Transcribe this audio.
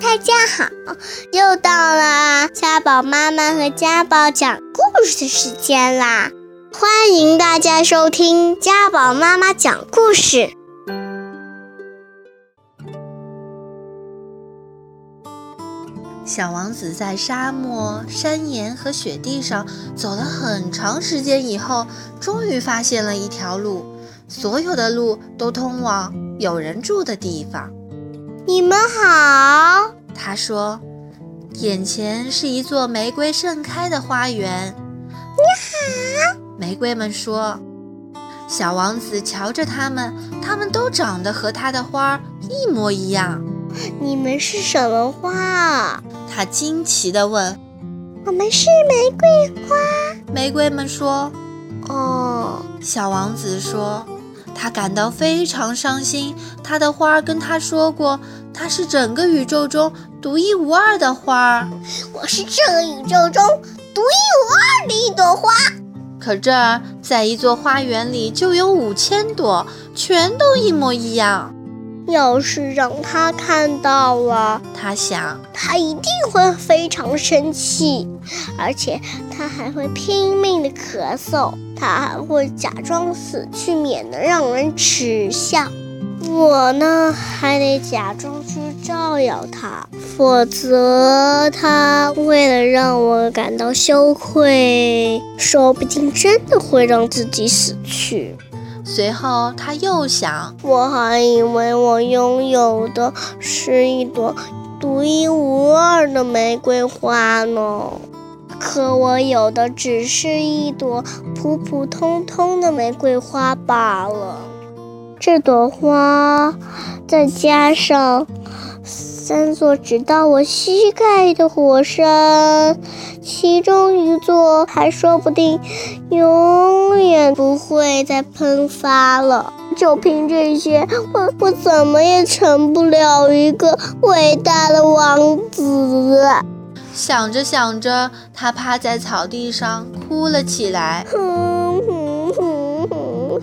大家好，又到了家宝妈妈和家宝讲故事的时间啦！欢迎大家收听家宝妈妈讲故事。小王子在沙漠、山岩和雪地上走了很长时间以后，终于发现了一条路，所有的路都通往有人住的地方。你们好，他说：“眼前是一座玫瑰盛开的花园。”你好，玫瑰们说。小王子瞧着它们，它们都长得和他的花一模一样。你们是什么花？他惊奇地问。我们是玫瑰花。玫瑰们说。哦，小王子说。他感到非常伤心。他的花跟他说过，他是整个宇宙中独一无二的花。我是这个宇宙中独一无二的一朵花。可这儿在一座花园里就有五千朵，全都一模一样。要是让他看到了，他想，他一定会非常生气，而且他还会拼命的咳嗽，他还会假装死去，免得让人耻笑。我呢，还得假装去照耀他，否则他为了让我感到羞愧，说不定真的会让自己死去。随后，他又想：我还以为我拥有的是一朵独一无二的玫瑰花呢，可我有的只是一朵普普通通的玫瑰花罢了。这朵花，再加上……三座直到我膝盖的火山，其中一座还说不定永远不会再喷发了。就凭这些，我我怎么也成不了一个伟大的王子。想着想着，他趴在草地上哭了起来。哼。